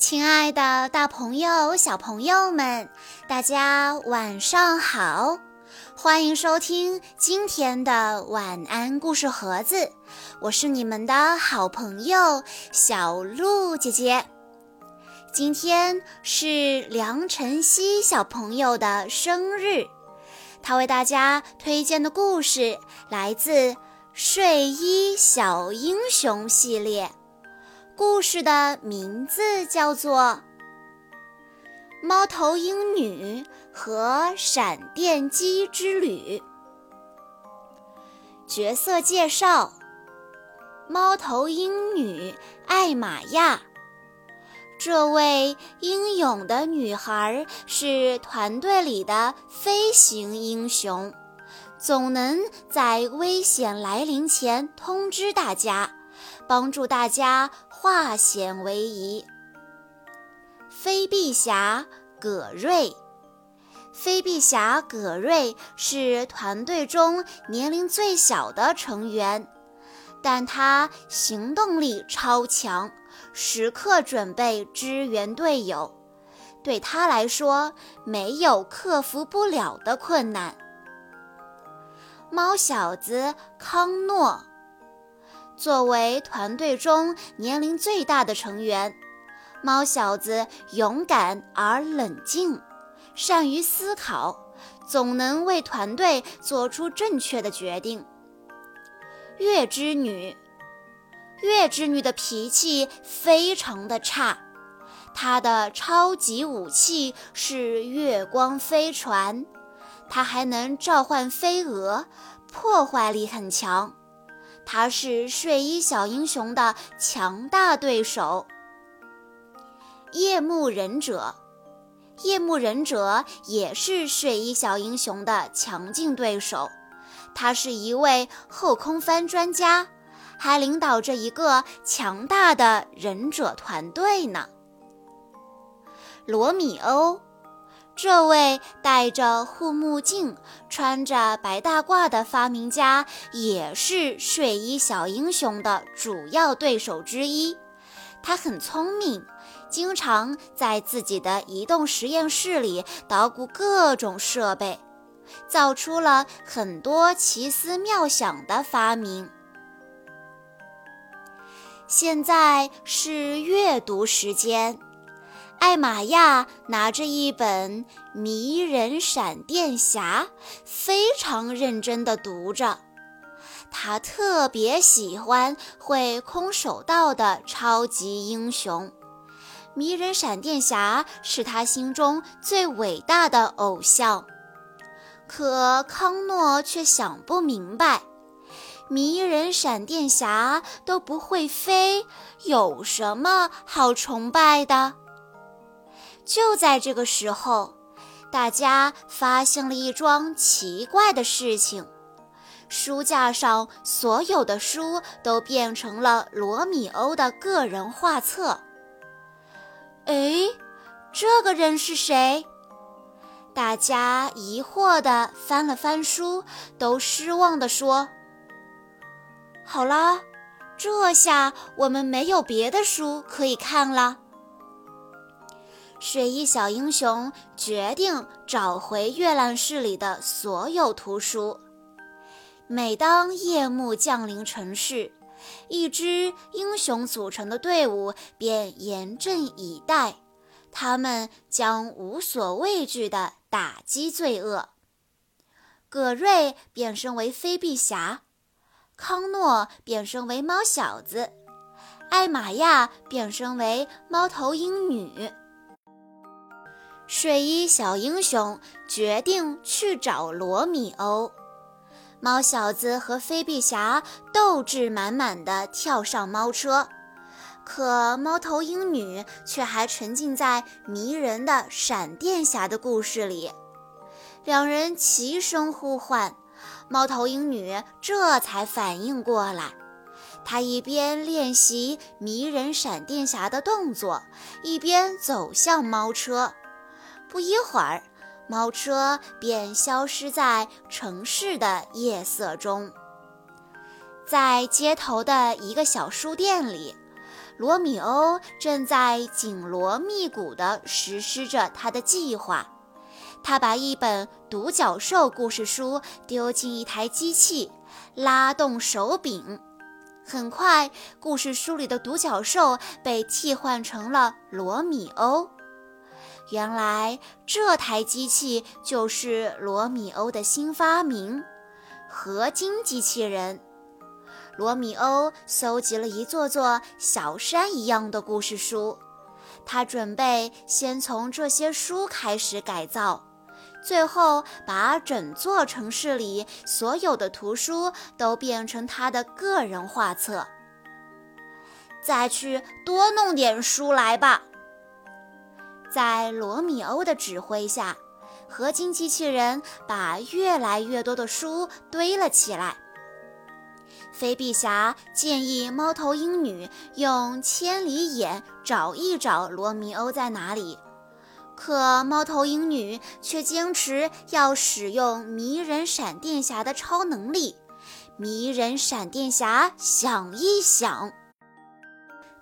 亲爱的，大朋友、小朋友们，大家晚上好！欢迎收听今天的晚安故事盒子，我是你们的好朋友小鹿姐姐。今天是梁晨曦小朋友的生日，他为大家推荐的故事来自《睡衣小英雄》系列。故事的名字叫做《猫头鹰女和闪电鸡之旅》。角色介绍：猫头鹰女艾玛亚。这位英勇的女孩是团队里的飞行英雄，总能在危险来临前通知大家，帮助大家。化险为夷。飞臂侠葛瑞，飞臂侠葛瑞是团队中年龄最小的成员，但他行动力超强，时刻准备支援队友。对他来说，没有克服不了的困难。猫小子康诺。作为团队中年龄最大的成员，猫小子勇敢而冷静，善于思考，总能为团队做出正确的决定。月之女，月之女的脾气非常的差，她的超级武器是月光飞船，她还能召唤飞蛾，破坏力很强。他是睡衣小英雄的强大对手。夜幕忍者，夜幕忍者也是睡衣小英雄的强劲对手。他是一位后空翻专家，还领导着一个强大的忍者团队呢。罗米欧。这位戴着护目镜、穿着白大褂的发明家，也是睡衣小英雄的主要对手之一。他很聪明，经常在自己的移动实验室里捣鼓各种设备，造出了很多奇思妙想的发明。现在是阅读时间。艾玛亚拿着一本《迷人闪电侠》，非常认真地读着。他特别喜欢会空手道的超级英雄，迷人闪电侠是他心中最伟大的偶像。可康诺却想不明白，迷人闪电侠都不会飞，有什么好崇拜的？就在这个时候，大家发现了一桩奇怪的事情：书架上所有的书都变成了罗密欧的个人画册。哎，这个人是谁？大家疑惑地翻了翻书，都失望地说：“好啦，这下我们没有别的书可以看了。”睡衣小英雄决定找回阅览室里的所有图书。每当夜幕降临城市，一支英雄组成的队伍便严阵以待，他们将无所畏惧地打击罪恶。葛瑞变身为飞臂侠，康诺变身为猫小子，艾玛亚变身为猫头鹰女。睡衣小英雄决定去找罗密欧。猫小子和飞臂侠斗志满满的跳上猫车，可猫头鹰女却还沉浸在迷人的闪电侠的故事里。两人齐声呼唤，猫头鹰女这才反应过来。她一边练习迷人闪电侠的动作，一边走向猫车。不一会儿，猫车便消失在城市的夜色中。在街头的一个小书店里，罗密欧正在紧锣密鼓地实施着他的计划。他把一本独角兽故事书丢进一台机器，拉动手柄，很快，故事书里的独角兽被替换成了罗密欧。原来，这台机器就是罗密欧的新发明——合金机器人。罗密欧搜集了一座座小山一样的故事书，他准备先从这些书开始改造，最后把整座城市里所有的图书都变成他的个人画册。再去多弄点书来吧。在罗密欧的指挥下，合金机器人把越来越多的书堆了起来。飞碧侠建议猫头鹰女用千里眼找一找罗密欧在哪里，可猫头鹰女却坚持要使用迷人闪电侠的超能力。迷人闪电侠想一想，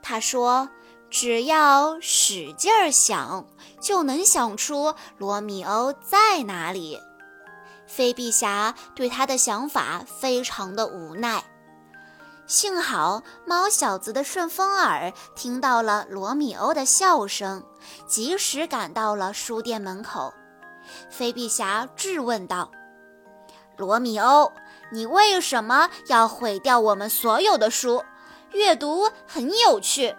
他说：“只要使劲儿想，就能想出罗密欧在哪里。”飞碧侠对他的想法非常的无奈。幸好猫小子的顺风耳听到了罗密欧的笑声，及时赶到了书店门口。飞碧侠质问道：“罗密欧，你为什么要毁掉我们所有的书？阅读很有趣。”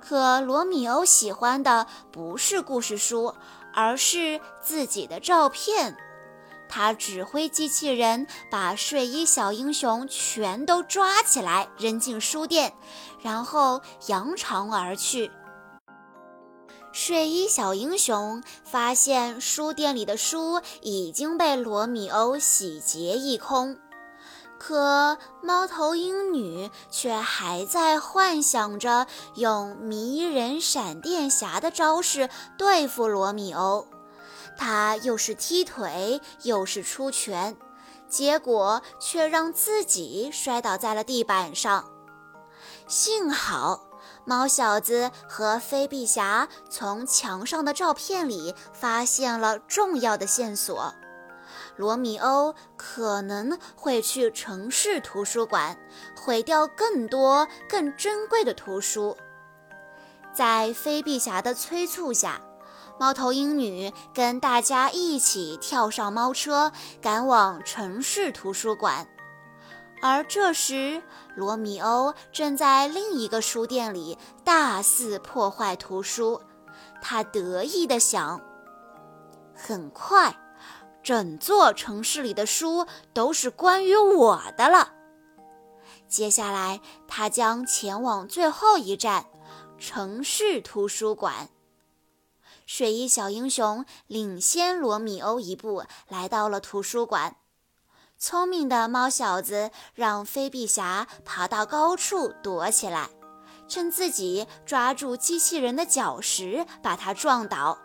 可罗密欧喜欢的不是故事书，而是自己的照片。他指挥机器人把睡衣小英雄全都抓起来，扔进书店，然后扬长而去。睡衣小英雄发现书店里的书已经被罗密欧洗劫一空，可猫头鹰女却还在幻想着用迷人闪电侠的招式对付罗密欧。她又是踢腿又是出拳，结果却让自己摔倒在了地板上。幸好猫小子和飞碧侠从墙上的照片里发现了重要的线索：罗密欧可能会去城市图书馆，毁掉更多更珍贵的图书。在飞碧侠的催促下。猫头鹰女跟大家一起跳上猫车，赶往城市图书馆。而这时，罗密欧正在另一个书店里大肆破坏图书。他得意地想：很快，整座城市里的书都是关于我的了。接下来，他将前往最后一站——城市图书馆。睡衣小英雄领先罗密欧一步，来到了图书馆。聪明的猫小子让飞碧侠爬到高处躲起来，趁自己抓住机器人的脚时把它撞倒。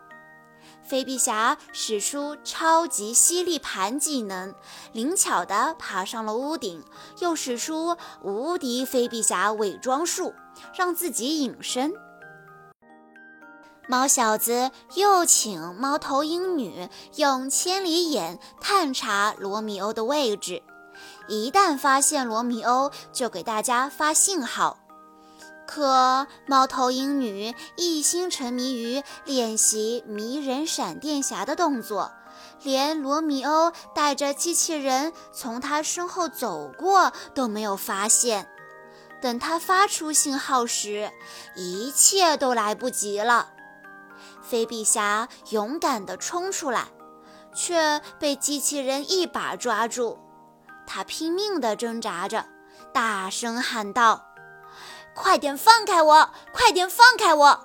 飞碧侠使出超级吸力盘技能，灵巧地爬上了屋顶，又使出无敌飞碧侠伪装术，让自己隐身。猫小子又请猫头鹰女用千里眼探查罗密欧的位置，一旦发现罗密欧，就给大家发信号。可猫头鹰女一心沉迷于练习迷人闪电侠的动作，连罗密欧带着机器人从他身后走过都没有发现。等他发出信号时，一切都来不及了。飞比侠勇敢地冲出来，却被机器人一把抓住。他拼命地挣扎着，大声喊道：“快点放开我！快点放开我！”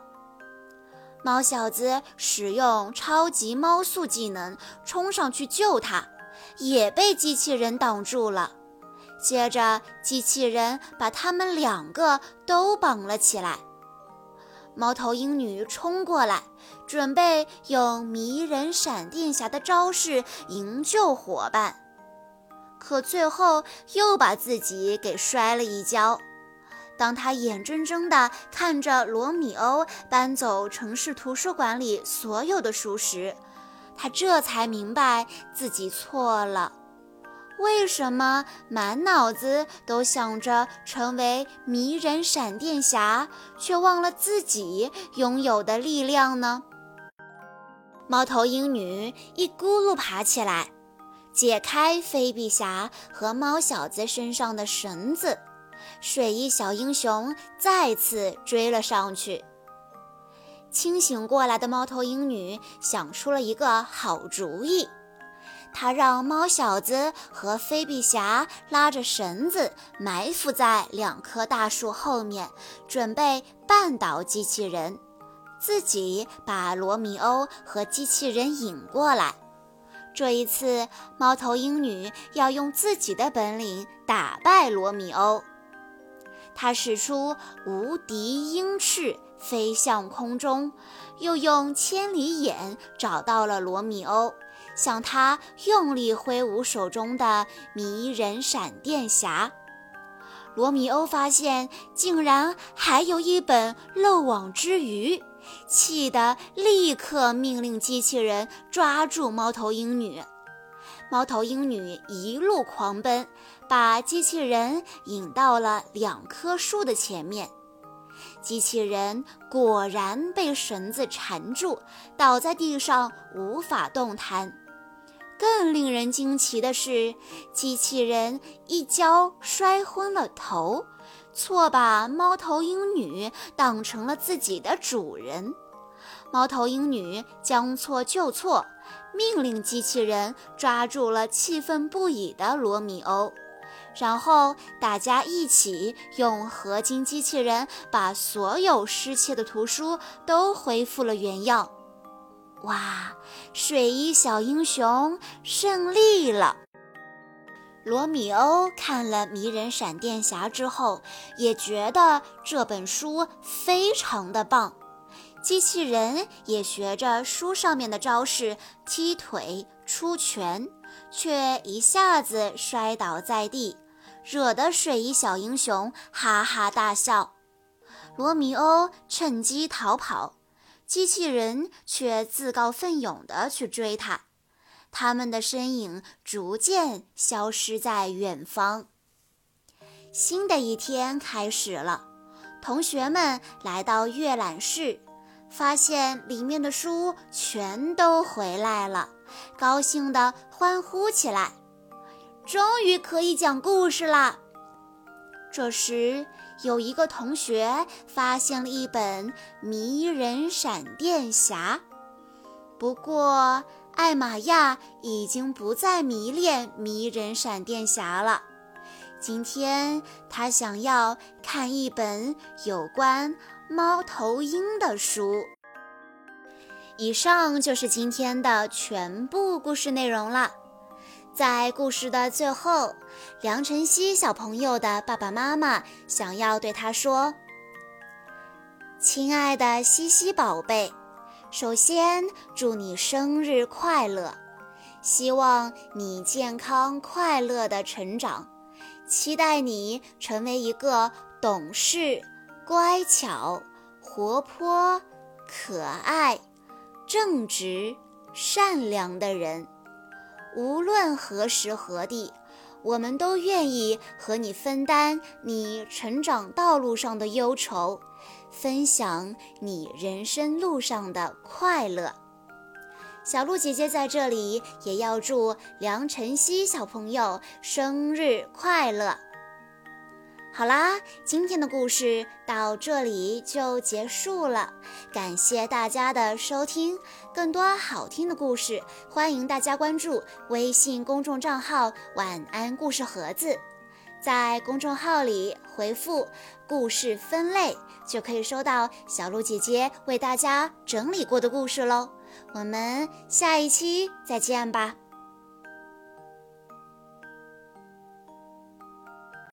猫小子使用超级猫速技能冲上去救他，也被机器人挡住了。接着，机器人把他们两个都绑了起来。猫头鹰女冲过来，准备用迷人闪电侠的招式营救伙伴，可最后又把自己给摔了一跤。当他眼睁睁地看着罗密欧搬走城市图书馆里所有的书时，他这才明白自己错了。为什么满脑子都想着成为迷人闪电侠，却忘了自己拥有的力量呢？猫头鹰女一咕噜爬起来，解开菲比侠和猫小子身上的绳子，水翼小英雄再次追了上去。清醒过来的猫头鹰女想出了一个好主意。她让猫小子和菲比侠拉着绳子埋伏在两棵大树后面，准备绊倒机器人，自己把罗密欧和机器人引过来。这一次，猫头鹰女要用自己的本领打败罗密欧。他使出无敌鹰翅，飞向空中，又用千里眼找到了罗密欧。向他用力挥舞手中的迷人闪电侠，罗密欧发现竟然还有一本漏网之鱼，气得立刻命令机器人抓住猫头鹰女。猫头鹰女一路狂奔，把机器人引到了两棵树的前面。机器人果然被绳子缠住，倒在地上无法动弹。更令人惊奇的是，机器人一跤摔昏了头，错把猫头鹰女当成了自己的主人。猫头鹰女将错就错，命令机器人抓住了气愤不已的罗密欧，然后大家一起用合金机器人把所有失窃的图书都恢复了原样。哇！睡衣小英雄胜利了。罗密欧看了《迷人闪电侠》之后，也觉得这本书非常的棒。机器人也学着书上面的招式踢腿、出拳，却一下子摔倒在地，惹得水衣小英雄哈哈大笑。罗密欧趁机逃跑。机器人却自告奋勇地去追他，他们的身影逐渐消失在远方。新的一天开始了，同学们来到阅览室，发现里面的书全都回来了，高兴地欢呼起来：“终于可以讲故事啦！”这时。有一个同学发现了一本《迷人闪电侠》，不过艾玛亚已经不再迷恋《迷人闪电侠》了。今天他想要看一本有关猫头鹰的书。以上就是今天的全部故事内容了。在故事的最后，梁晨曦小朋友的爸爸妈妈想要对他说：“亲爱的西西宝贝，首先祝你生日快乐，希望你健康快乐的成长，期待你成为一个懂事、乖巧、活泼、可爱、正直、善良的人。”无论何时何地，我们都愿意和你分担你成长道路上的忧愁，分享你人生路上的快乐。小鹿姐姐在这里也要祝梁晨曦小朋友生日快乐。好啦，今天的故事到这里就结束了，感谢大家的收听。更多好听的故事，欢迎大家关注微信公众账号“晚安故事盒子”。在公众号里回复“故事分类”，就可以收到小鹿姐姐为大家整理过的故事喽。我们下一期再见吧。